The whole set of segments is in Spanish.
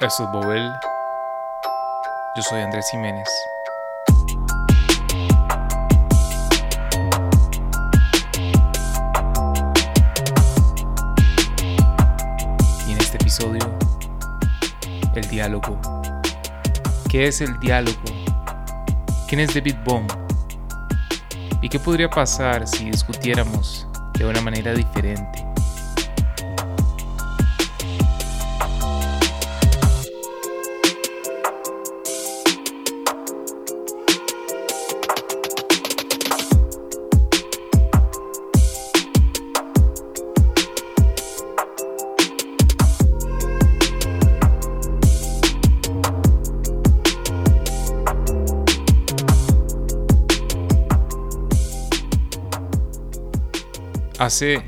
Esto es Bobel. Yo soy Andrés Jiménez. Y en este episodio, el diálogo. ¿Qué es el diálogo? ¿Quién es David Bohm? ¿Y qué podría pasar si discutiéramos de una manera diferente? Hace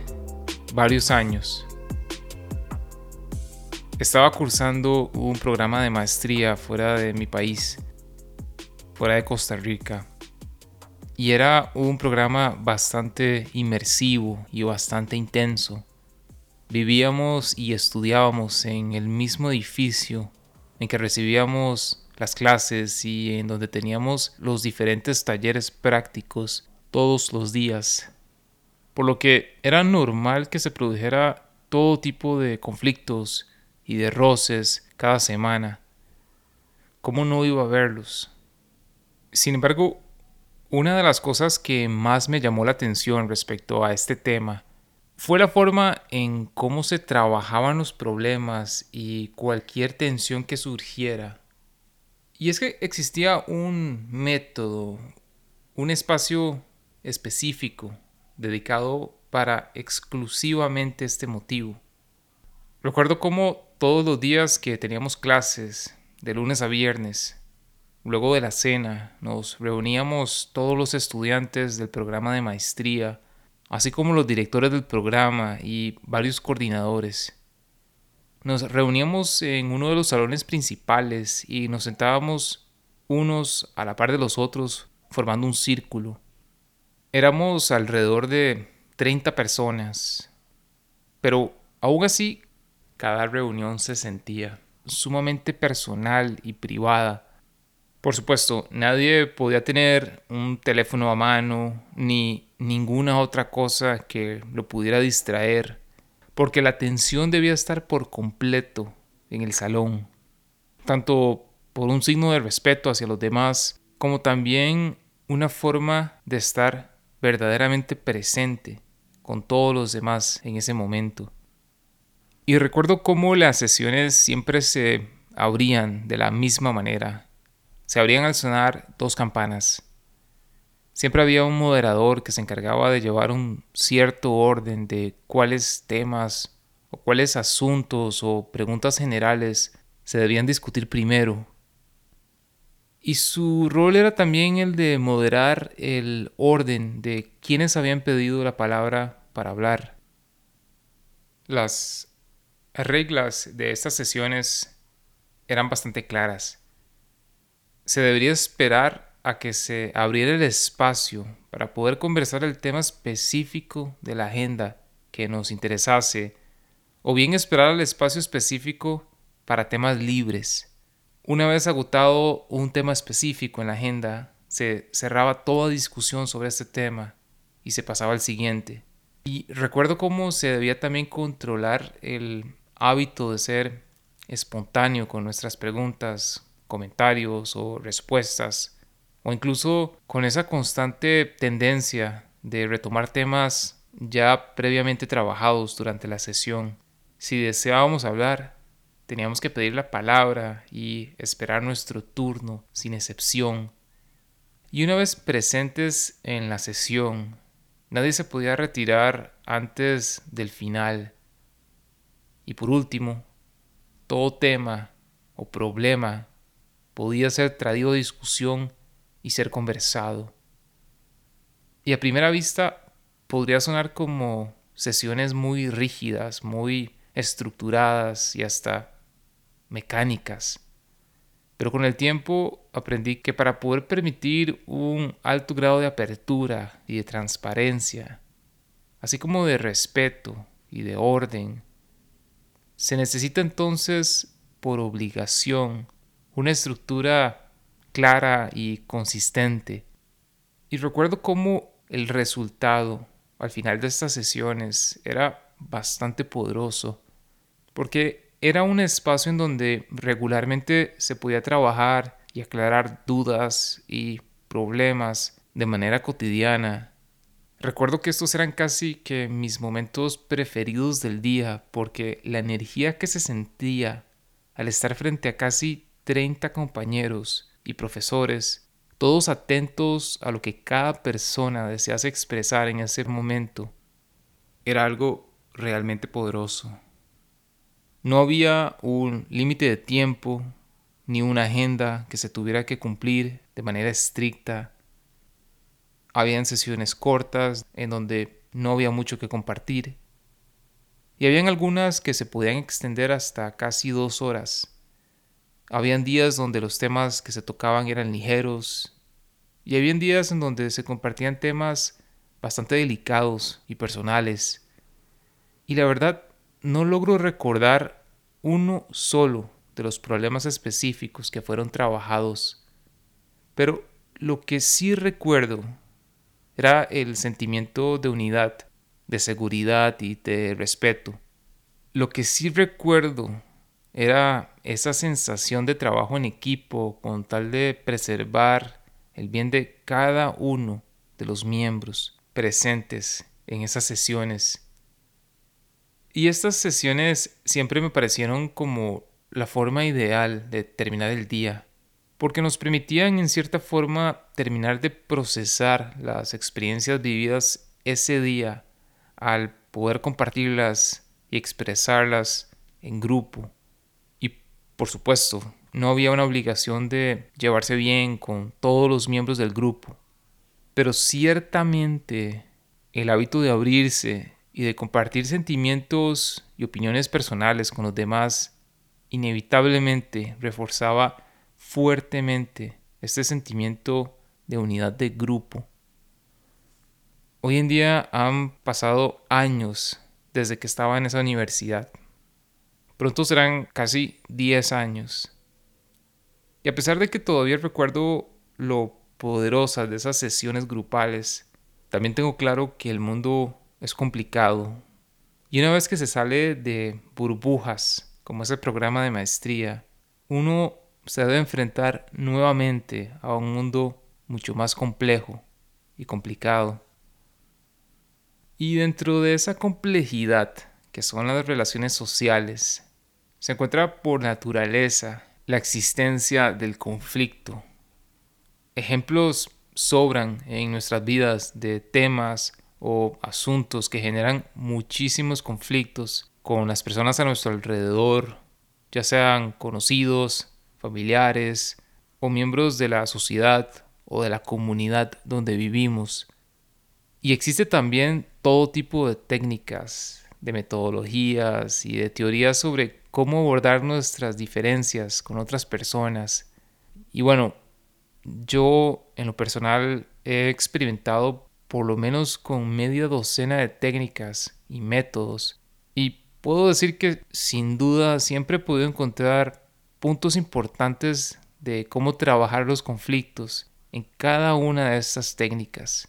varios años estaba cursando un programa de maestría fuera de mi país, fuera de Costa Rica. Y era un programa bastante inmersivo y bastante intenso. Vivíamos y estudiábamos en el mismo edificio en que recibíamos las clases y en donde teníamos los diferentes talleres prácticos todos los días por lo que era normal que se produjera todo tipo de conflictos y de roces cada semana. ¿Cómo no iba a verlos? Sin embargo, una de las cosas que más me llamó la atención respecto a este tema fue la forma en cómo se trabajaban los problemas y cualquier tensión que surgiera. Y es que existía un método, un espacio específico dedicado para exclusivamente este motivo. Recuerdo cómo todos los días que teníamos clases, de lunes a viernes, luego de la cena, nos reuníamos todos los estudiantes del programa de maestría, así como los directores del programa y varios coordinadores. Nos reuníamos en uno de los salones principales y nos sentábamos unos a la par de los otros formando un círculo. Éramos alrededor de 30 personas, pero aún así cada reunión se sentía sumamente personal y privada. Por supuesto, nadie podía tener un teléfono a mano ni ninguna otra cosa que lo pudiera distraer, porque la atención debía estar por completo en el salón, tanto por un signo de respeto hacia los demás, como también una forma de estar verdaderamente presente con todos los demás en ese momento. Y recuerdo cómo las sesiones siempre se abrían de la misma manera. Se abrían al sonar dos campanas. Siempre había un moderador que se encargaba de llevar un cierto orden de cuáles temas o cuáles asuntos o preguntas generales se debían discutir primero y su rol era también el de moderar el orden de quienes habían pedido la palabra para hablar. Las reglas de estas sesiones eran bastante claras. Se debería esperar a que se abriera el espacio para poder conversar el tema específico de la agenda que nos interesase, o bien esperar al espacio específico para temas libres una vez agotado un tema específico en la agenda, se cerraba toda discusión sobre este tema y se pasaba al siguiente. Y recuerdo cómo se debía también controlar el hábito de ser espontáneo con nuestras preguntas, comentarios o respuestas, o incluso con esa constante tendencia de retomar temas ya previamente trabajados durante la sesión. Si deseábamos hablar, Teníamos que pedir la palabra y esperar nuestro turno sin excepción. Y una vez presentes en la sesión, nadie se podía retirar antes del final. Y por último, todo tema o problema podía ser traído a discusión y ser conversado. Y a primera vista podría sonar como sesiones muy rígidas, muy estructuradas y hasta mecánicas. Pero con el tiempo aprendí que para poder permitir un alto grado de apertura y de transparencia, así como de respeto y de orden, se necesita entonces por obligación, una estructura clara y consistente. Y recuerdo cómo el resultado al final de estas sesiones era bastante poderoso, porque era un espacio en donde regularmente se podía trabajar y aclarar dudas y problemas de manera cotidiana. Recuerdo que estos eran casi que mis momentos preferidos del día porque la energía que se sentía al estar frente a casi 30 compañeros y profesores, todos atentos a lo que cada persona desease expresar en ese momento, era algo realmente poderoso. No había un límite de tiempo ni una agenda que se tuviera que cumplir de manera estricta. Habían sesiones cortas en donde no había mucho que compartir. Y habían algunas que se podían extender hasta casi dos horas. Habían días donde los temas que se tocaban eran ligeros y habían días en donde se compartían temas bastante delicados y personales. Y la verdad, no logro recordar uno solo de los problemas específicos que fueron trabajados. Pero lo que sí recuerdo era el sentimiento de unidad, de seguridad y de respeto. Lo que sí recuerdo era esa sensación de trabajo en equipo con tal de preservar el bien de cada uno de los miembros presentes en esas sesiones. Y estas sesiones siempre me parecieron como la forma ideal de terminar el día, porque nos permitían en cierta forma terminar de procesar las experiencias vividas ese día al poder compartirlas y expresarlas en grupo. Y por supuesto, no había una obligación de llevarse bien con todos los miembros del grupo, pero ciertamente el hábito de abrirse y de compartir sentimientos y opiniones personales con los demás inevitablemente reforzaba fuertemente este sentimiento de unidad de grupo. Hoy en día han pasado años desde que estaba en esa universidad. Pronto serán casi 10 años. Y a pesar de que todavía recuerdo lo poderosas de esas sesiones grupales, también tengo claro que el mundo es complicado. Y una vez que se sale de burbujas como ese programa de maestría, uno se debe enfrentar nuevamente a un mundo mucho más complejo y complicado. Y dentro de esa complejidad, que son las relaciones sociales, se encuentra por naturaleza la existencia del conflicto. Ejemplos sobran en nuestras vidas de temas o asuntos que generan muchísimos conflictos con las personas a nuestro alrededor, ya sean conocidos, familiares o miembros de la sociedad o de la comunidad donde vivimos. Y existe también todo tipo de técnicas, de metodologías y de teorías sobre cómo abordar nuestras diferencias con otras personas. Y bueno, yo en lo personal he experimentado por lo menos con media docena de técnicas y métodos y puedo decir que sin duda siempre he podido encontrar puntos importantes de cómo trabajar los conflictos en cada una de estas técnicas.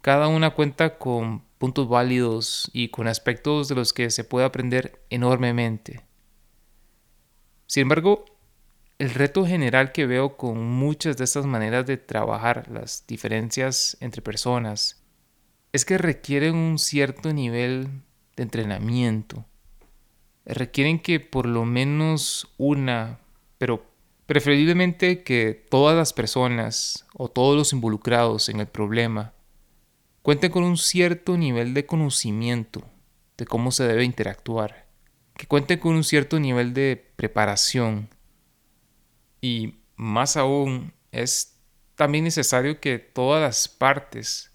Cada una cuenta con puntos válidos y con aspectos de los que se puede aprender enormemente. Sin embargo, el reto general que veo con muchas de estas maneras de trabajar las diferencias entre personas es que requieren un cierto nivel de entrenamiento. Requieren que por lo menos una, pero preferiblemente que todas las personas o todos los involucrados en el problema cuenten con un cierto nivel de conocimiento de cómo se debe interactuar, que cuenten con un cierto nivel de preparación y más aún es también necesario que todas las partes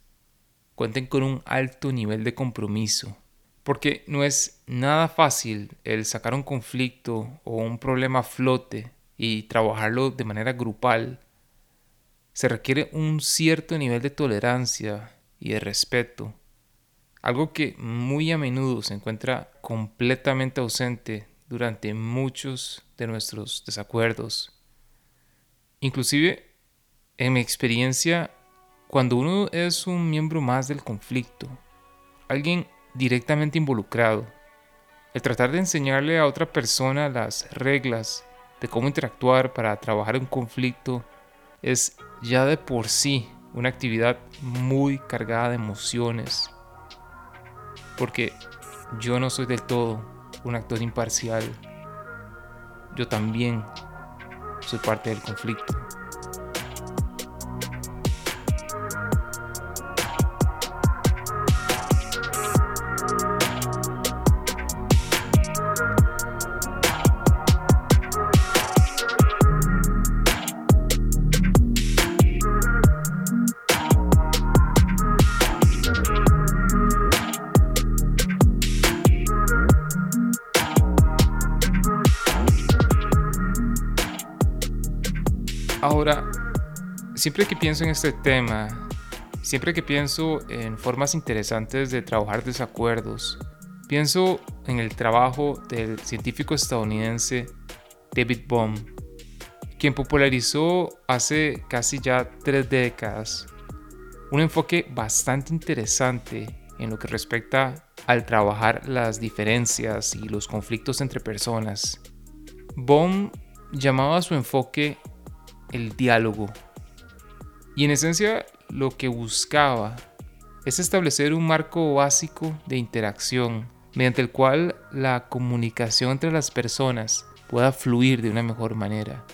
cuenten con un alto nivel de compromiso porque no es nada fácil el sacar un conflicto o un problema a flote y trabajarlo de manera grupal. Se requiere un cierto nivel de tolerancia y de respeto, algo que muy a menudo se encuentra completamente ausente durante muchos de nuestros desacuerdos. Inclusive, en mi experiencia, cuando uno es un miembro más del conflicto, alguien directamente involucrado, el tratar de enseñarle a otra persona las reglas de cómo interactuar para trabajar un conflicto es ya de por sí una actividad muy cargada de emociones. Porque yo no soy del todo un actor imparcial. Yo también soy parte del conflicto. Siempre que pienso en este tema, siempre que pienso en formas interesantes de trabajar desacuerdos, pienso en el trabajo del científico estadounidense David Bohm, quien popularizó hace casi ya tres décadas un enfoque bastante interesante en lo que respecta al trabajar las diferencias y los conflictos entre personas. Bohm llamaba su enfoque el diálogo. Y en esencia lo que buscaba es establecer un marco básico de interacción mediante el cual la comunicación entre las personas pueda fluir de una mejor manera.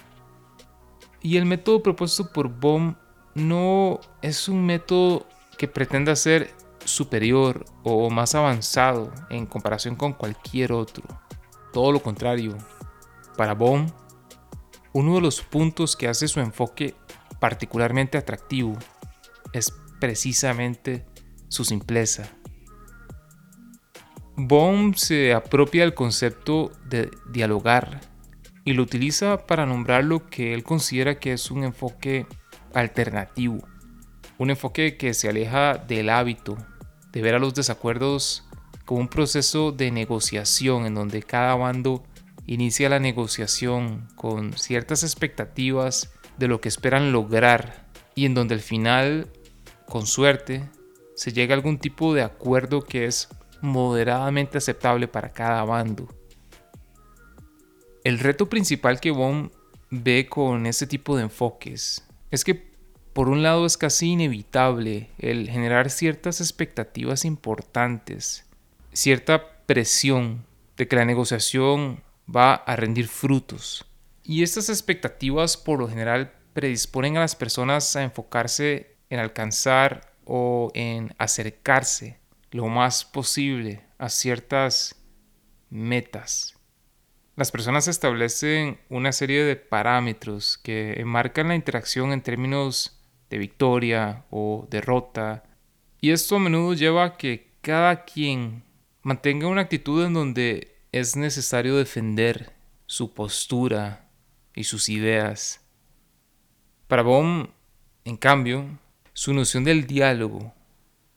Y el método propuesto por Bohm no es un método que pretenda ser superior o más avanzado en comparación con cualquier otro. Todo lo contrario. Para Bohm, uno de los puntos que hace su enfoque particularmente atractivo es precisamente su simpleza. Bohm se apropia del concepto de dialogar y lo utiliza para nombrar lo que él considera que es un enfoque alternativo, un enfoque que se aleja del hábito de ver a los desacuerdos como un proceso de negociación en donde cada bando inicia la negociación con ciertas expectativas de lo que esperan lograr y en donde al final, con suerte, se llega a algún tipo de acuerdo que es moderadamente aceptable para cada bando. El reto principal que Bohm ve con este tipo de enfoques es que por un lado es casi inevitable el generar ciertas expectativas importantes, cierta presión de que la negociación va a rendir frutos. Y estas expectativas por lo general predisponen a las personas a enfocarse en alcanzar o en acercarse lo más posible a ciertas metas. Las personas establecen una serie de parámetros que marcan la interacción en términos de victoria o derrota, y esto a menudo lleva a que cada quien mantenga una actitud en donde es necesario defender su postura y sus ideas. Para Bohm, en cambio, su noción del diálogo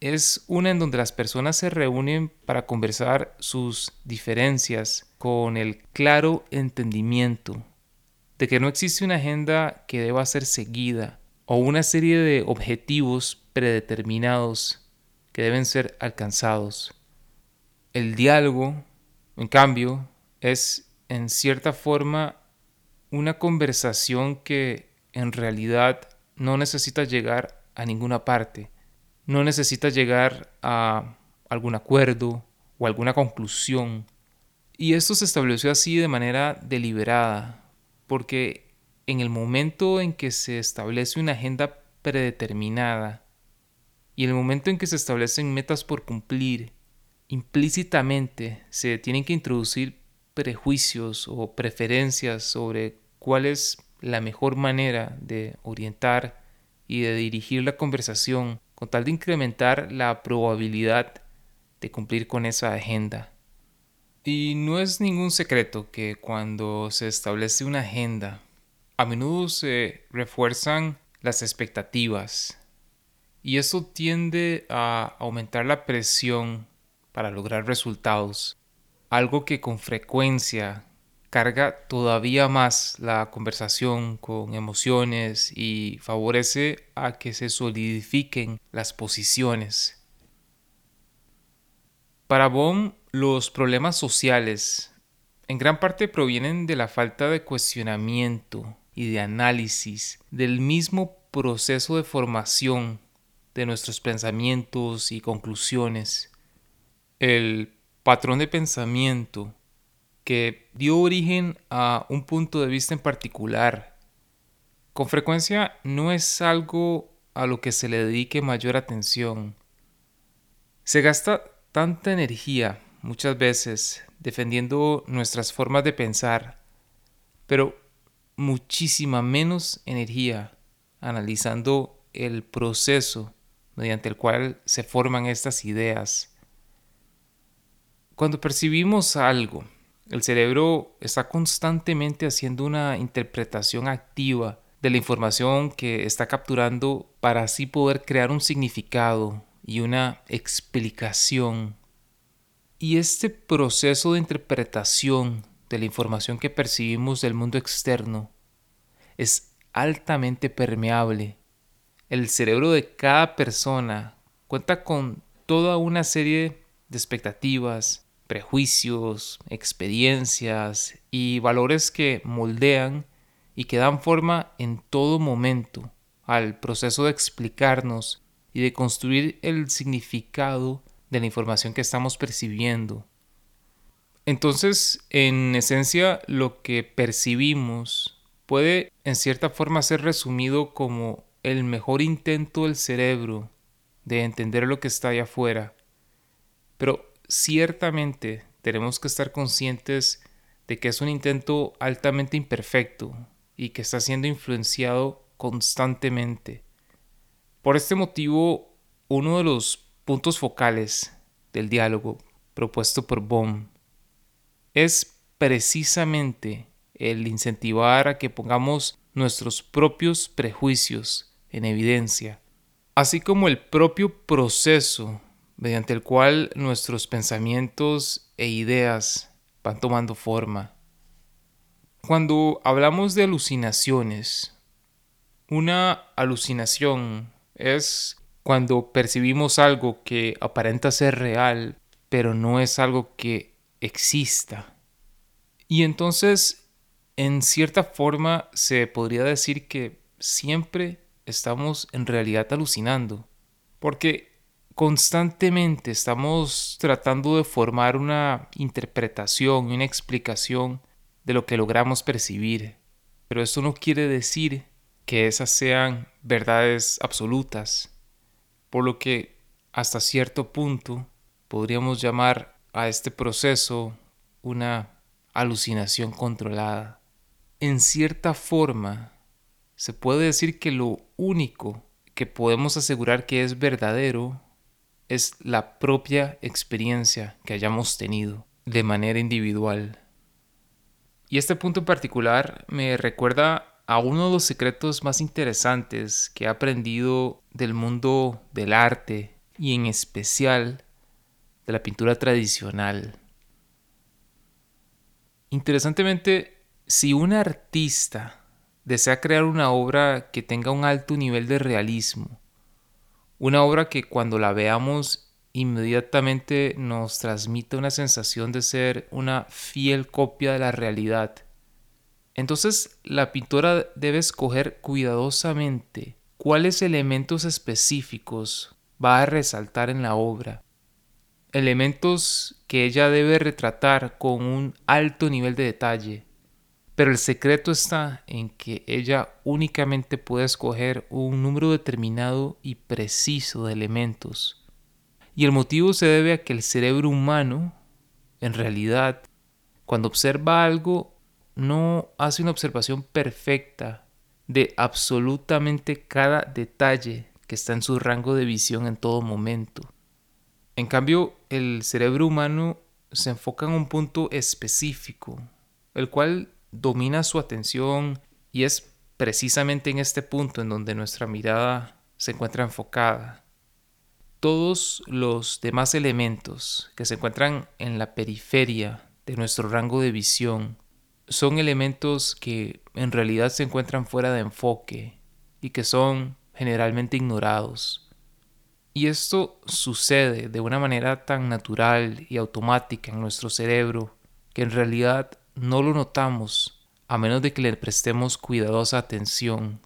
es una en donde las personas se reúnen para conversar sus diferencias con el claro entendimiento de que no existe una agenda que deba ser seguida o una serie de objetivos predeterminados que deben ser alcanzados. El diálogo en cambio, es en cierta forma una conversación que en realidad no necesita llegar a ninguna parte, no necesita llegar a algún acuerdo o alguna conclusión. Y esto se estableció así de manera deliberada, porque en el momento en que se establece una agenda predeterminada y el momento en que se establecen metas por cumplir implícitamente se tienen que introducir prejuicios o preferencias sobre cuál es la mejor manera de orientar y de dirigir la conversación con tal de incrementar la probabilidad de cumplir con esa agenda. Y no es ningún secreto que cuando se establece una agenda, a menudo se refuerzan las expectativas y eso tiende a aumentar la presión para lograr resultados, algo que con frecuencia carga todavía más la conversación con emociones y favorece a que se solidifiquen las posiciones. Para Bohm, los problemas sociales en gran parte provienen de la falta de cuestionamiento y de análisis del mismo proceso de formación de nuestros pensamientos y conclusiones. El patrón de pensamiento que dio origen a un punto de vista en particular, con frecuencia no es algo a lo que se le dedique mayor atención. Se gasta tanta energía muchas veces defendiendo nuestras formas de pensar, pero muchísima menos energía analizando el proceso mediante el cual se forman estas ideas. Cuando percibimos algo, el cerebro está constantemente haciendo una interpretación activa de la información que está capturando para así poder crear un significado y una explicación. Y este proceso de interpretación de la información que percibimos del mundo externo es altamente permeable. El cerebro de cada persona cuenta con toda una serie de expectativas, prejuicios, experiencias y valores que moldean y que dan forma en todo momento al proceso de explicarnos y de construir el significado de la información que estamos percibiendo. Entonces, en esencia, lo que percibimos puede en cierta forma ser resumido como el mejor intento del cerebro de entender lo que está allá afuera. Pero ciertamente tenemos que estar conscientes de que es un intento altamente imperfecto y que está siendo influenciado constantemente. Por este motivo, uno de los puntos focales del diálogo propuesto por Bohm es precisamente el incentivar a que pongamos nuestros propios prejuicios en evidencia, así como el propio proceso mediante el cual nuestros pensamientos e ideas van tomando forma. Cuando hablamos de alucinaciones, una alucinación es cuando percibimos algo que aparenta ser real, pero no es algo que exista. Y entonces, en cierta forma, se podría decir que siempre estamos en realidad alucinando, porque constantemente estamos tratando de formar una interpretación una explicación de lo que logramos percibir. Pero eso no quiere decir que esas sean verdades absolutas, por lo que hasta cierto punto podríamos llamar a este proceso una alucinación controlada. En cierta forma, se puede decir que lo único que podemos asegurar que es verdadero es la propia experiencia que hayamos tenido de manera individual. Y este punto en particular me recuerda a uno de los secretos más interesantes que he aprendido del mundo del arte y en especial de la pintura tradicional. Interesantemente, si un artista desea crear una obra que tenga un alto nivel de realismo, una obra que cuando la veamos inmediatamente nos transmite una sensación de ser una fiel copia de la realidad. Entonces la pintora debe escoger cuidadosamente cuáles elementos específicos va a resaltar en la obra. Elementos que ella debe retratar con un alto nivel de detalle pero el secreto está en que ella únicamente puede escoger un número determinado y preciso de elementos. Y el motivo se debe a que el cerebro humano, en realidad, cuando observa algo, no hace una observación perfecta de absolutamente cada detalle que está en su rango de visión en todo momento. En cambio, el cerebro humano se enfoca en un punto específico, el cual domina su atención y es precisamente en este punto en donde nuestra mirada se encuentra enfocada. Todos los demás elementos que se encuentran en la periferia de nuestro rango de visión son elementos que en realidad se encuentran fuera de enfoque y que son generalmente ignorados. Y esto sucede de una manera tan natural y automática en nuestro cerebro que en realidad no lo notamos a menos de que le prestemos cuidadosa atención.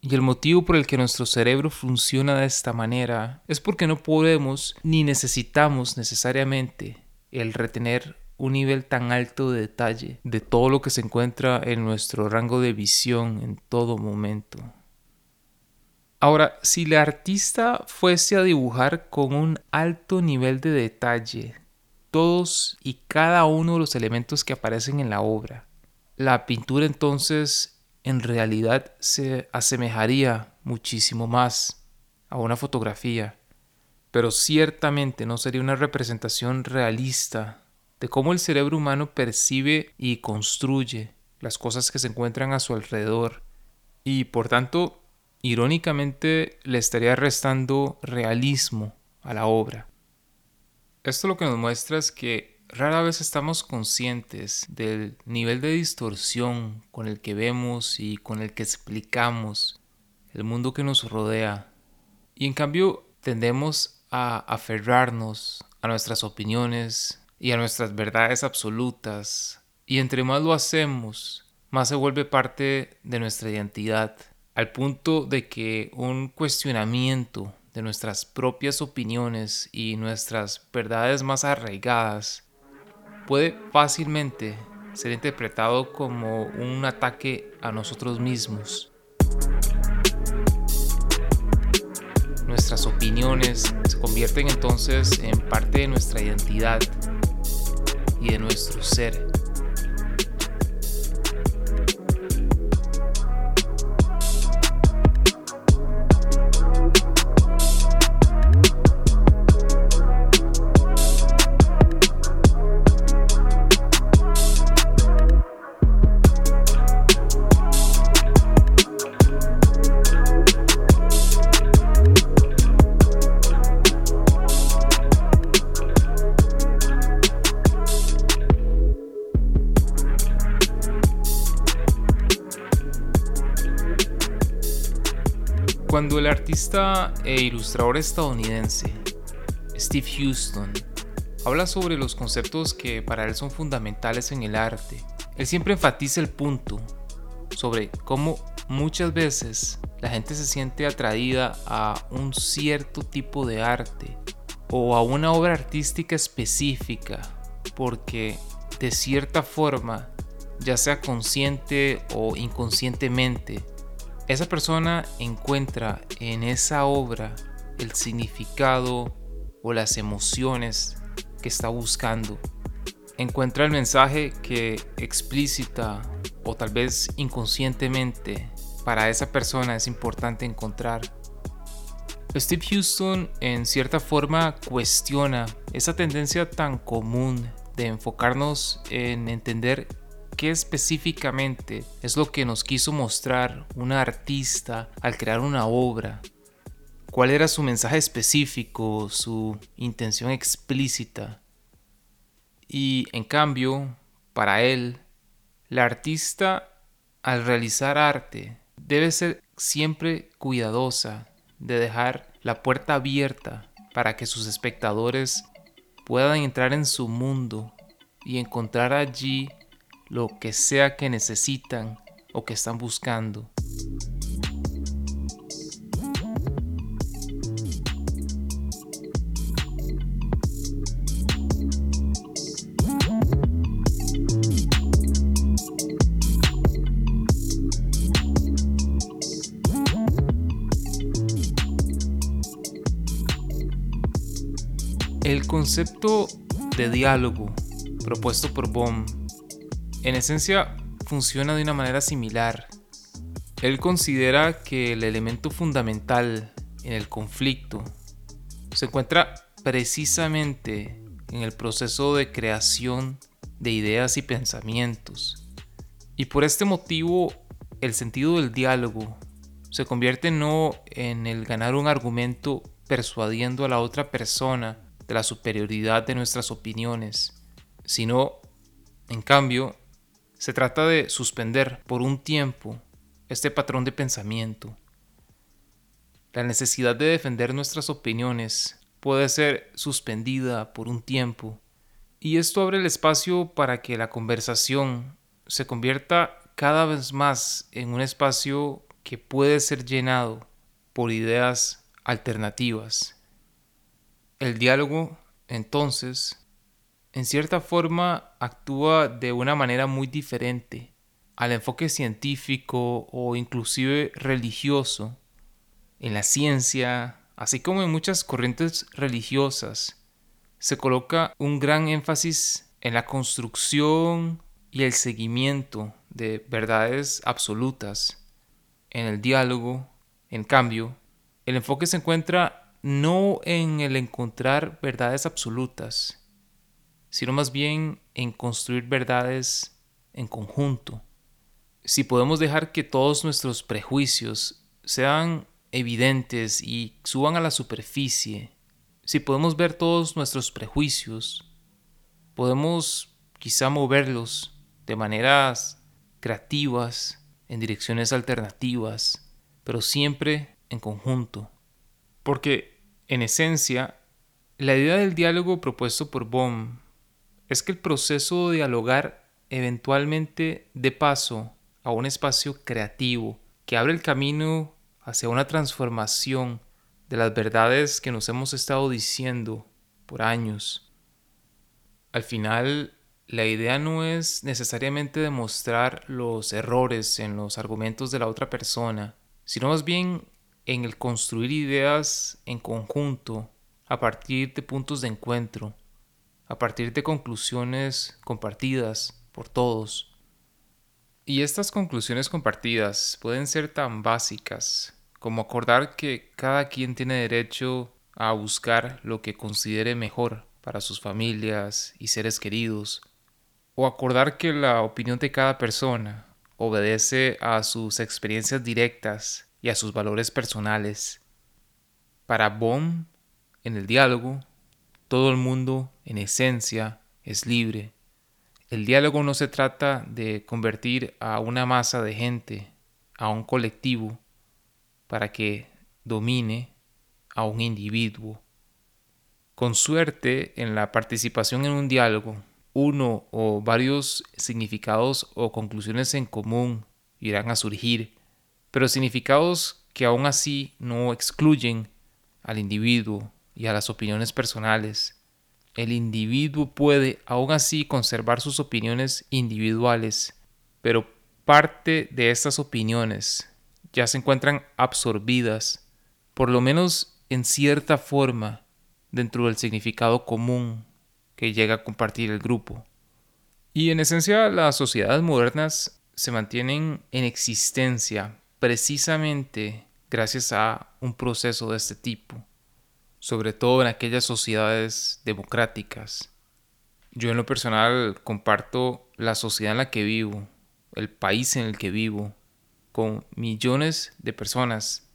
Y el motivo por el que nuestro cerebro funciona de esta manera es porque no podemos ni necesitamos necesariamente el retener un nivel tan alto de detalle de todo lo que se encuentra en nuestro rango de visión en todo momento. Ahora, si la artista fuese a dibujar con un alto nivel de detalle todos y cada uno de los elementos que aparecen en la obra, la pintura entonces en realidad se asemejaría muchísimo más a una fotografía, pero ciertamente no sería una representación realista de cómo el cerebro humano percibe y construye las cosas que se encuentran a su alrededor y por tanto irónicamente le estaría restando realismo a la obra. Esto lo que nos muestra es que rara vez estamos conscientes del nivel de distorsión con el que vemos y con el que explicamos el mundo que nos rodea. Y en cambio tendemos a aferrarnos a nuestras opiniones y a nuestras verdades absolutas. Y entre más lo hacemos, más se vuelve parte de nuestra identidad, al punto de que un cuestionamiento de nuestras propias opiniones y nuestras verdades más arraigadas puede fácilmente ser interpretado como un ataque a nosotros mismos. Nuestras opiniones se convierten entonces en parte de nuestra identidad y de nuestro ser. Cuando el artista e ilustrador estadounidense Steve Houston habla sobre los conceptos que para él son fundamentales en el arte, él siempre enfatiza el punto sobre cómo muchas veces la gente se siente atraída a un cierto tipo de arte o a una obra artística específica porque de cierta forma, ya sea consciente o inconscientemente, esa persona encuentra en esa obra el significado o las emociones que está buscando. Encuentra el mensaje que explícita o tal vez inconscientemente para esa persona es importante encontrar. Steve Houston en cierta forma cuestiona esa tendencia tan común de enfocarnos en entender qué específicamente es lo que nos quiso mostrar un artista al crear una obra. ¿Cuál era su mensaje específico, su intención explícita? Y en cambio, para él, la artista al realizar arte debe ser siempre cuidadosa de dejar la puerta abierta para que sus espectadores puedan entrar en su mundo y encontrar allí lo que sea que necesitan o que están buscando. El concepto de diálogo propuesto por Bohm en esencia funciona de una manera similar. Él considera que el elemento fundamental en el conflicto se encuentra precisamente en el proceso de creación de ideas y pensamientos. Y por este motivo, el sentido del diálogo se convierte no en el ganar un argumento persuadiendo a la otra persona de la superioridad de nuestras opiniones, sino, en cambio, Se trata de suspender por un tiempo este patrón de pensamiento. La necesidad de defender nuestras opiniones puede ser suspendida por un tiempo y esto abre el espacio para que la conversación se convierta cada vez más en un espacio que puede ser llenado por ideas alternativas. El diálogo, entonces, en cierta forma actúa de una manera muy diferente al enfoque científico o inclusive religioso en la ciencia, así como en muchas corrientes religiosas, se coloca un gran énfasis en la construcción y el seguimiento de verdades absolutas. En el diálogo, en cambio, el enfoque se encuentra no en el encontrar verdades absolutas, sino más bien en construir verdades en conjunto. Si podemos dejar que todos nuestros prejuicios sean evidentes y suban a la superficie, si podemos ver todos nuestros prejuicios, podemos quizá moverlos de maneras creativas, en direcciones alternativas, pero siempre en conjunto. Porque, en esencia, la idea del diálogo propuesto por Bohm es que el proceso de dialogar eventualmente dé paso a un espacio creativo que abre el camino hacia una transformación de las verdades que nos hemos estado diciendo por años. Al final, la idea no es necesariamente demostrar los errores en los argumentos de la otra persona, sino más bien en el construir ideas en conjunto a partir de puntos de encuentro a partir de conclusiones compartidas por todos. Y estas conclusiones compartidas pueden ser tan básicas como acordar que cada quien tiene derecho a buscar lo que considere mejor para sus familias y seres queridos, o acordar que la opinión de cada persona obedece a sus experiencias directas y a sus valores personales. Para Bohm, en el diálogo, todo el mundo, en esencia, es libre. El diálogo no se trata de convertir a una masa de gente, a un colectivo, para que domine a un individuo. Con suerte, en la participación en un diálogo, uno o varios significados o conclusiones en común irán a surgir, pero significados que aún así no excluyen al individuo y a las opiniones personales. El individuo puede aún así conservar sus opiniones individuales, pero parte de estas opiniones ya se encuentran absorbidas, por lo menos en cierta forma, dentro del significado común que llega a compartir el grupo. Y en esencia las sociedades modernas se mantienen en existencia precisamente gracias a un proceso de este tipo sobre todo en aquellas sociedades democráticas. Yo en lo personal comparto la sociedad en la que vivo, el país en el que vivo, con millones de personas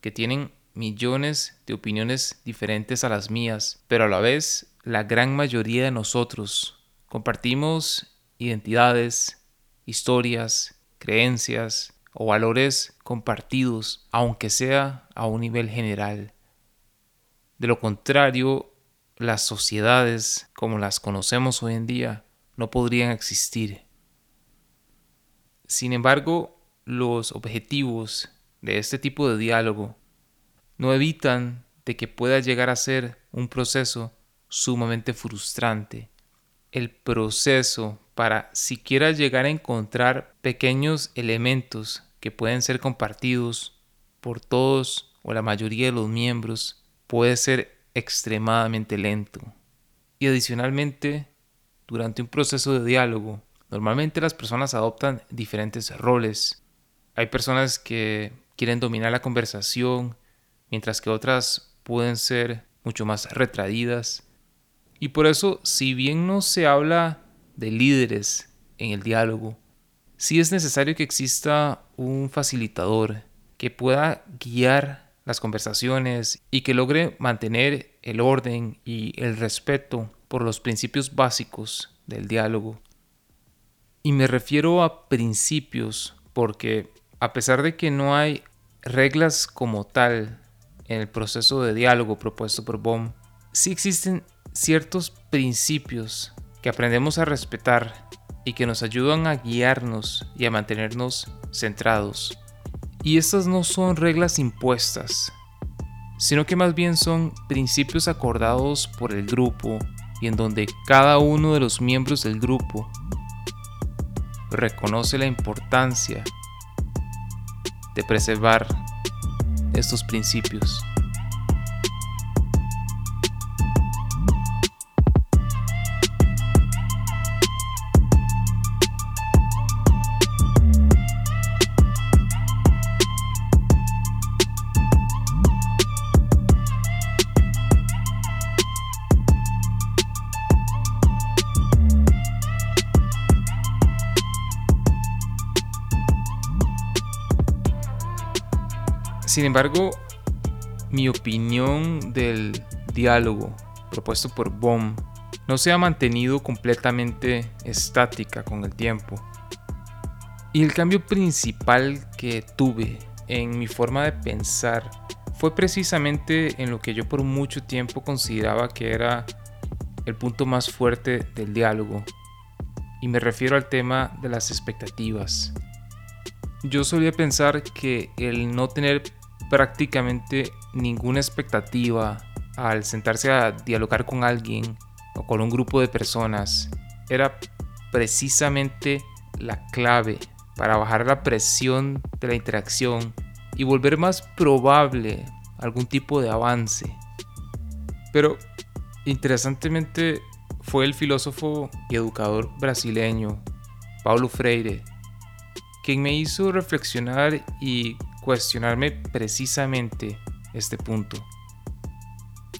que tienen millones de opiniones diferentes a las mías, pero a la vez la gran mayoría de nosotros compartimos identidades, historias, creencias o valores compartidos, aunque sea a un nivel general. De lo contrario, las sociedades como las conocemos hoy en día no podrían existir. Sin embargo, los objetivos de este tipo de diálogo no evitan de que pueda llegar a ser un proceso sumamente frustrante. El proceso para siquiera llegar a encontrar pequeños elementos que pueden ser compartidos por todos o la mayoría de los miembros puede ser extremadamente lento. Y adicionalmente, durante un proceso de diálogo, normalmente las personas adoptan diferentes roles. Hay personas que quieren dominar la conversación, mientras que otras pueden ser mucho más retraídas. Y por eso, si bien no se habla de líderes en el diálogo, sí es necesario que exista un facilitador que pueda guiar las conversaciones y que logre mantener el orden y el respeto por los principios básicos del diálogo. Y me refiero a principios porque a pesar de que no hay reglas como tal en el proceso de diálogo propuesto por Bohm, sí existen ciertos principios que aprendemos a respetar y que nos ayudan a guiarnos y a mantenernos centrados. Y estas no son reglas impuestas, sino que más bien son principios acordados por el grupo y en donde cada uno de los miembros del grupo reconoce la importancia de preservar estos principios. Sin embargo, mi opinión del diálogo propuesto por Bohm no se ha mantenido completamente estática con el tiempo. Y el cambio principal que tuve en mi forma de pensar fue precisamente en lo que yo por mucho tiempo consideraba que era el punto más fuerte del diálogo. Y me refiero al tema de las expectativas. Yo solía pensar que el no tener prácticamente ninguna expectativa al sentarse a dialogar con alguien o con un grupo de personas. Era precisamente la clave para bajar la presión de la interacción y volver más probable algún tipo de avance. Pero interesantemente fue el filósofo y educador brasileño Paulo Freire quien me hizo reflexionar y cuestionarme precisamente este punto.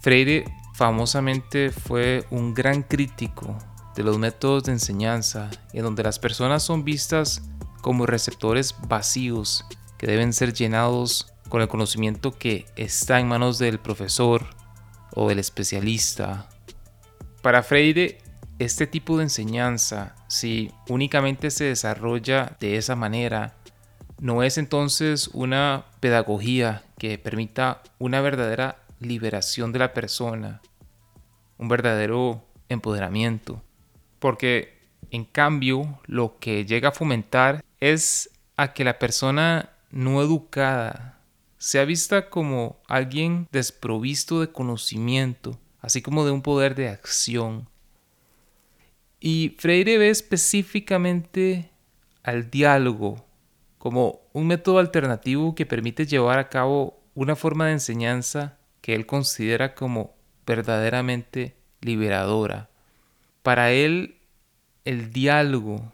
Freire famosamente fue un gran crítico de los métodos de enseñanza en donde las personas son vistas como receptores vacíos que deben ser llenados con el conocimiento que está en manos del profesor o del especialista. Para Freire, este tipo de enseñanza, si únicamente se desarrolla de esa manera, no es entonces una pedagogía que permita una verdadera liberación de la persona, un verdadero empoderamiento. Porque en cambio lo que llega a fomentar es a que la persona no educada sea vista como alguien desprovisto de conocimiento, así como de un poder de acción. Y Freire ve específicamente al diálogo como un método alternativo que permite llevar a cabo una forma de enseñanza que él considera como verdaderamente liberadora. Para él, el diálogo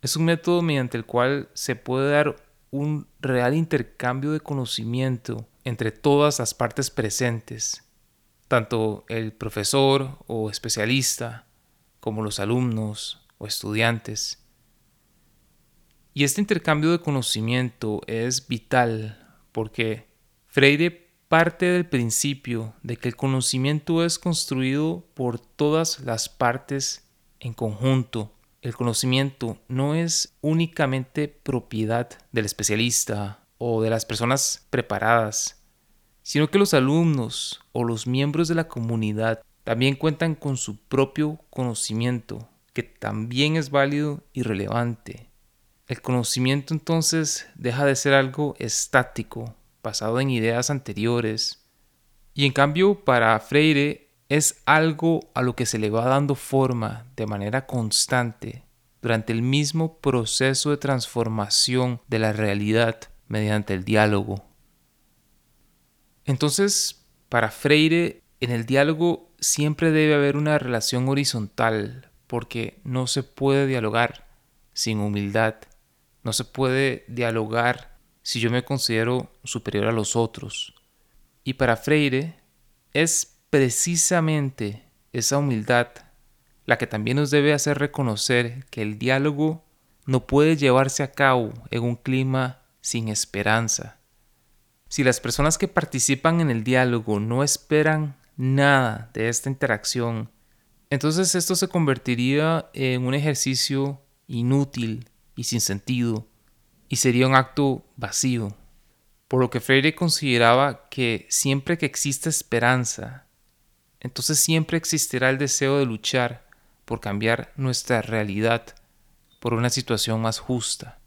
es un método mediante el cual se puede dar un real intercambio de conocimiento entre todas las partes presentes, tanto el profesor o especialista como los alumnos o estudiantes. Y este intercambio de conocimiento es vital porque Freire parte del principio de que el conocimiento es construido por todas las partes en conjunto. El conocimiento no es únicamente propiedad del especialista o de las personas preparadas, sino que los alumnos o los miembros de la comunidad también cuentan con su propio conocimiento, que también es válido y relevante. El conocimiento entonces deja de ser algo estático, basado en ideas anteriores, y en cambio para Freire es algo a lo que se le va dando forma de manera constante durante el mismo proceso de transformación de la realidad mediante el diálogo. Entonces, para Freire, en el diálogo siempre debe haber una relación horizontal, porque no se puede dialogar sin humildad no se puede dialogar si yo me considero superior a los otros. Y para Freire es precisamente esa humildad la que también nos debe hacer reconocer que el diálogo no puede llevarse a cabo en un clima sin esperanza. Si las personas que participan en el diálogo no esperan nada de esta interacción, entonces esto se convertiría en un ejercicio inútil y sin sentido, y sería un acto vacío. Por lo que Freire consideraba que siempre que exista esperanza, entonces siempre existirá el deseo de luchar por cambiar nuestra realidad por una situación más justa.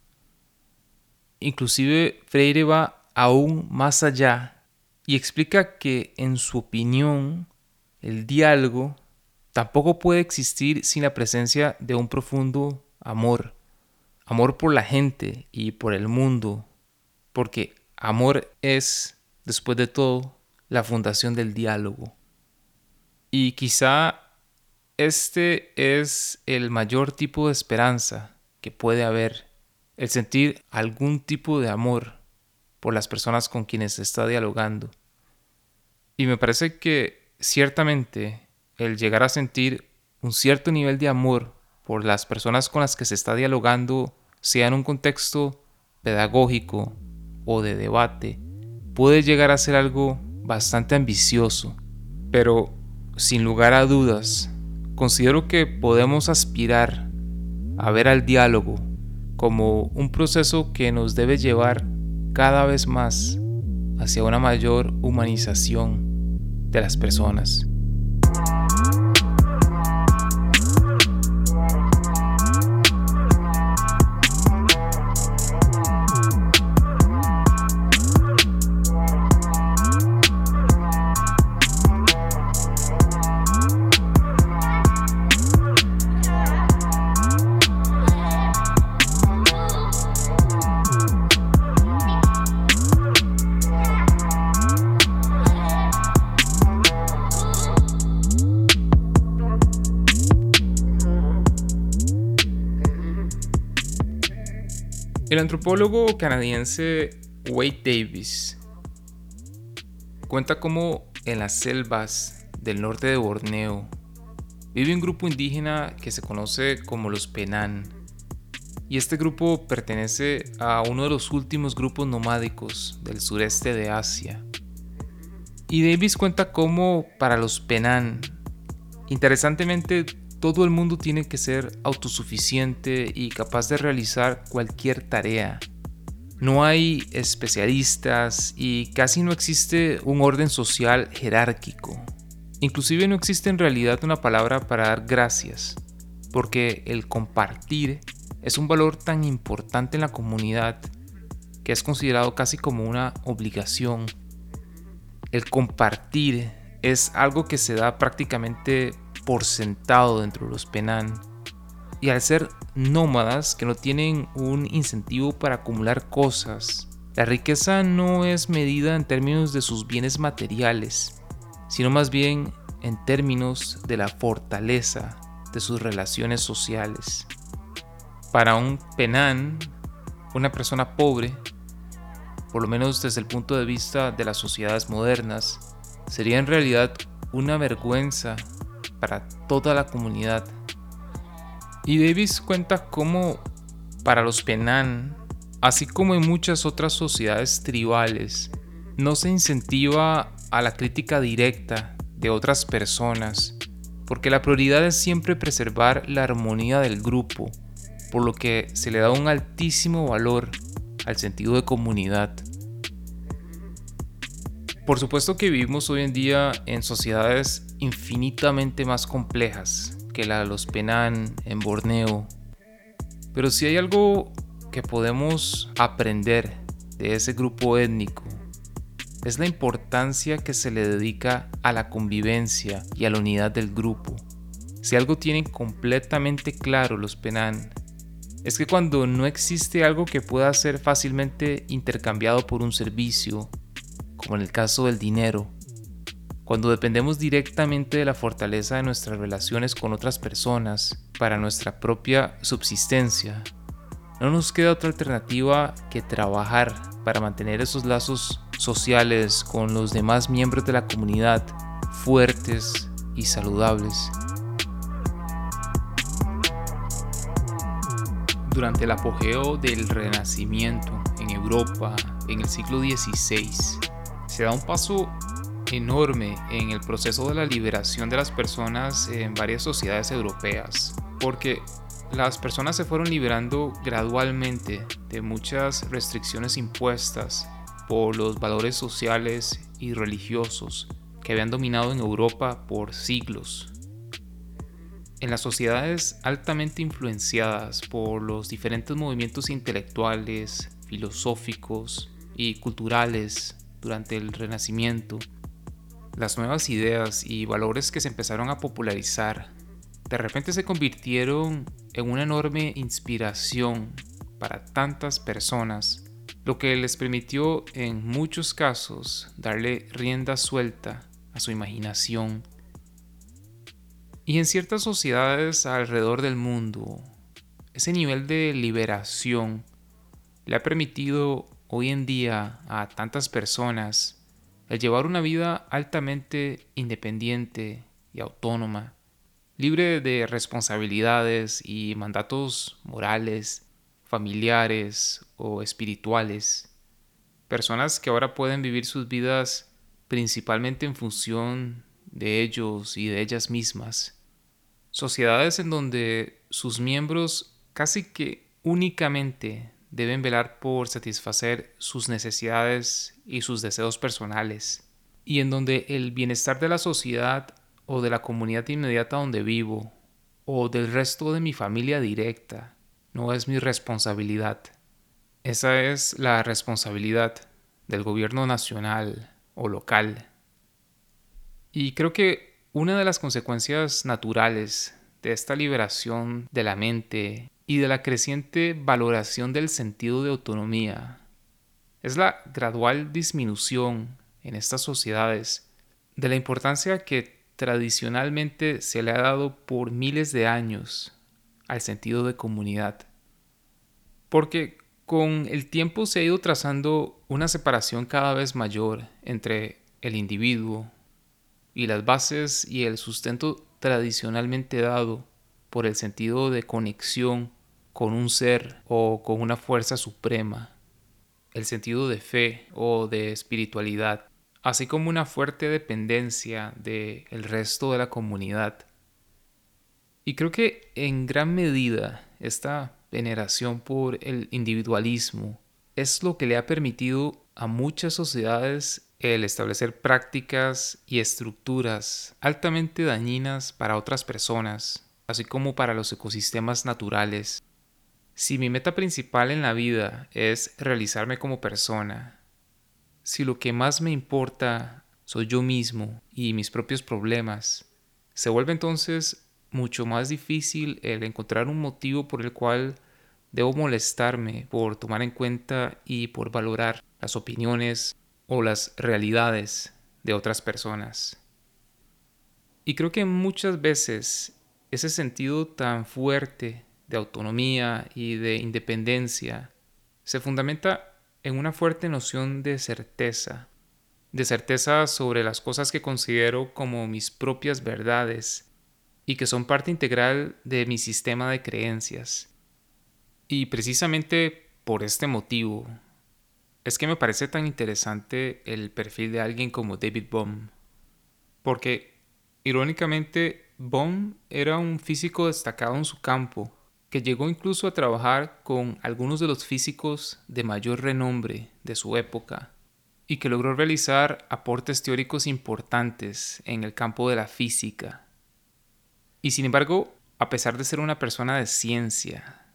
Inclusive Freire va aún más allá y explica que en su opinión el diálogo tampoco puede existir sin la presencia de un profundo amor, amor por la gente y por el mundo, porque amor es, después de todo, la fundación del diálogo. Y quizá este es el mayor tipo de esperanza que puede haber, el sentir algún tipo de amor por las personas con quienes se está dialogando. Y me parece que ciertamente el llegar a sentir un cierto nivel de amor por las personas con las que se está dialogando, sea en un contexto pedagógico o de debate, puede llegar a ser algo bastante ambicioso. Pero, sin lugar a dudas, considero que podemos aspirar a ver al diálogo como un proceso que nos debe llevar cada vez más hacia una mayor humanización de las personas. El antropólogo canadiense Wade Davis cuenta cómo en las selvas del norte de Borneo vive un grupo indígena que se conoce como los Penan. Y este grupo pertenece a uno de los últimos grupos nomádicos del sureste de Asia. Y Davis cuenta cómo para los Penan, interesantemente todo el mundo tiene que ser autosuficiente y capaz de realizar cualquier tarea. No hay especialistas y casi no existe un orden social jerárquico. Inclusive no existe en realidad una palabra para dar gracias, porque el compartir es un valor tan importante en la comunidad que es considerado casi como una obligación. El compartir es algo que se da prácticamente por sentado dentro de los Penan. Y al ser nómadas que no tienen un incentivo para acumular cosas, la riqueza no es medida en términos de sus bienes materiales, sino más bien en términos de la fortaleza de sus relaciones sociales. Para un Penan, una persona pobre, por lo menos desde el punto de vista de las sociedades modernas, sería en realidad una vergüenza para toda la comunidad. Y Davis cuenta cómo para los Penan, así como en muchas otras sociedades tribales, no se incentiva a la crítica directa de otras personas, porque la prioridad es siempre preservar la armonía del grupo, por lo que se le da un altísimo valor al sentido de comunidad. Por supuesto que vivimos hoy en día en sociedades infinitamente más complejas que la de los Penan en Borneo. Pero si hay algo que podemos aprender de ese grupo étnico, es la importancia que se le dedica a la convivencia y a la unidad del grupo. Si algo tienen completamente claro los Penan, es que cuando no existe algo que pueda ser fácilmente intercambiado por un servicio, como en el caso del dinero, cuando dependemos directamente de la fortaleza de nuestras relaciones con otras personas para nuestra propia subsistencia, no nos queda otra alternativa que trabajar para mantener esos lazos sociales con los demás miembros de la comunidad fuertes y saludables. Durante el apogeo del Renacimiento en Europa en el siglo XVI, se da un paso enorme en el proceso de la liberación de las personas en varias sociedades europeas, porque las personas se fueron liberando gradualmente de muchas restricciones impuestas por los valores sociales y religiosos que habían dominado en Europa por siglos. En las sociedades altamente influenciadas por los diferentes movimientos intelectuales, filosóficos y culturales durante el Renacimiento, las nuevas ideas y valores que se empezaron a popularizar de repente se convirtieron en una enorme inspiración para tantas personas, lo que les permitió en muchos casos darle rienda suelta a su imaginación. Y en ciertas sociedades alrededor del mundo, ese nivel de liberación le ha permitido hoy en día a tantas personas el llevar una vida altamente independiente y autónoma, libre de responsabilidades y mandatos morales, familiares o espirituales. Personas que ahora pueden vivir sus vidas principalmente en función de ellos y de ellas mismas. Sociedades en donde sus miembros casi que únicamente deben velar por satisfacer sus necesidades y sus deseos personales, y en donde el bienestar de la sociedad o de la comunidad inmediata donde vivo, o del resto de mi familia directa, no es mi responsabilidad. Esa es la responsabilidad del gobierno nacional o local. Y creo que una de las consecuencias naturales de esta liberación de la mente y de la creciente valoración del sentido de autonomía es la gradual disminución en estas sociedades de la importancia que tradicionalmente se le ha dado por miles de años al sentido de comunidad. Porque con el tiempo se ha ido trazando una separación cada vez mayor entre el individuo y las bases y el sustento tradicionalmente dado por el sentido de conexión con un ser o con una fuerza suprema, el sentido de fe o de espiritualidad así como una fuerte dependencia del el resto de la comunidad. Y creo que en gran medida esta veneración por el individualismo es lo que le ha permitido a muchas sociedades el establecer prácticas y estructuras altamente dañinas para otras personas, así como para los ecosistemas naturales. Si mi meta principal en la vida es realizarme como persona, si lo que más me importa soy yo mismo y mis propios problemas, se vuelve entonces mucho más difícil el encontrar un motivo por el cual debo molestarme por tomar en cuenta y por valorar las opiniones o las realidades de otras personas. Y creo que muchas veces ese sentido tan fuerte de autonomía y de independencia se fundamenta en una fuerte noción de certeza, de certeza sobre las cosas que considero como mis propias verdades y que son parte integral de mi sistema de creencias. Y precisamente por este motivo es que me parece tan interesante el perfil de alguien como David Bohm, porque irónicamente Bohm era un físico destacado en su campo, que llegó incluso a trabajar con algunos de los físicos de mayor renombre de su época y que logró realizar aportes teóricos importantes en el campo de la física. Y sin embargo, a pesar de ser una persona de ciencia,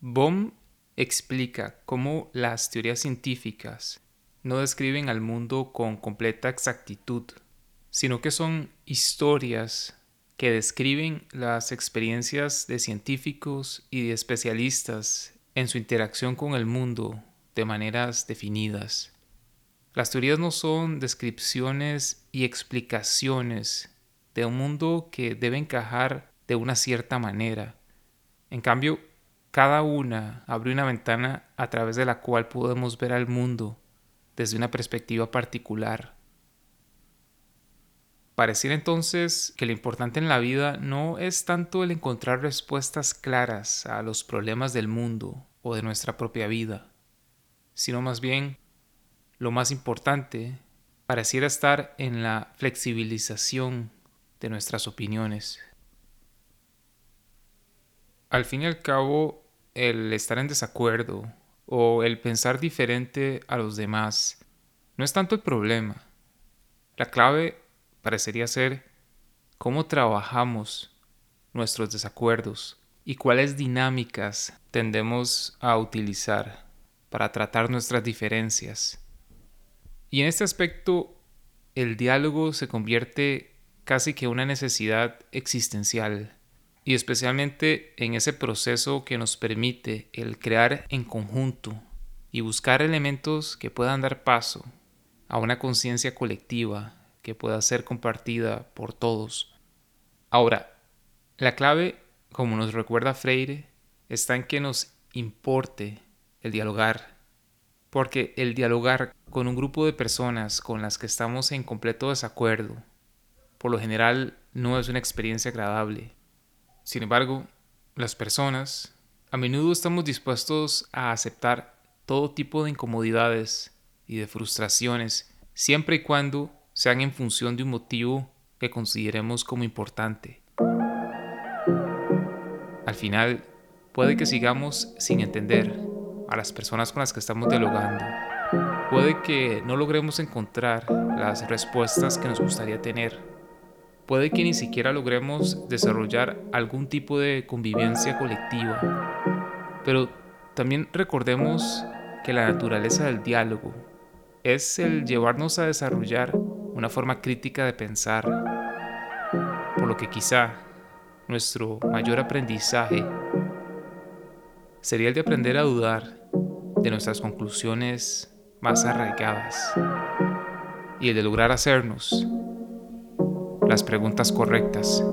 Bohm explica cómo las teorías científicas no describen al mundo con completa exactitud, sino que son historias que describen las experiencias de científicos y de especialistas en su interacción con el mundo de maneras definidas. Las teorías no son descripciones y explicaciones de un mundo que debe encajar de una cierta manera. En cambio, cada una abre una ventana a través de la cual podemos ver al mundo desde una perspectiva particular Pareciera entonces que lo importante en la vida no es tanto el encontrar respuestas claras a los problemas del mundo o de nuestra propia vida, sino más bien lo más importante pareciera estar en la flexibilización de nuestras opiniones. Al fin y al cabo, el estar en desacuerdo o el pensar diferente a los demás no es tanto el problema. La clave parecería ser cómo trabajamos nuestros desacuerdos y cuáles dinámicas tendemos a utilizar para tratar nuestras diferencias. Y en este aspecto, el diálogo se convierte casi que una necesidad existencial y especialmente en ese proceso que nos permite el crear en conjunto y buscar elementos que puedan dar paso a una conciencia colectiva que pueda ser compartida por todos. Ahora, la clave, como nos recuerda Freire, está en que nos importe el dialogar, porque el dialogar con un grupo de personas con las que estamos en completo desacuerdo, por lo general no es una experiencia agradable. Sin embargo, las personas a menudo estamos dispuestos a aceptar todo tipo de incomodidades y de frustraciones, siempre y cuando sean en función de un motivo que consideremos como importante. Al final, puede que sigamos sin entender a las personas con las que estamos dialogando. Puede que no logremos encontrar las respuestas que nos gustaría tener. Puede que ni siquiera logremos desarrollar algún tipo de convivencia colectiva. Pero también recordemos que la naturaleza del diálogo es el llevarnos a desarrollar una forma crítica de pensar, por lo que quizá nuestro mayor aprendizaje sería el de aprender a dudar de nuestras conclusiones más arraigadas y el de lograr hacernos las preguntas correctas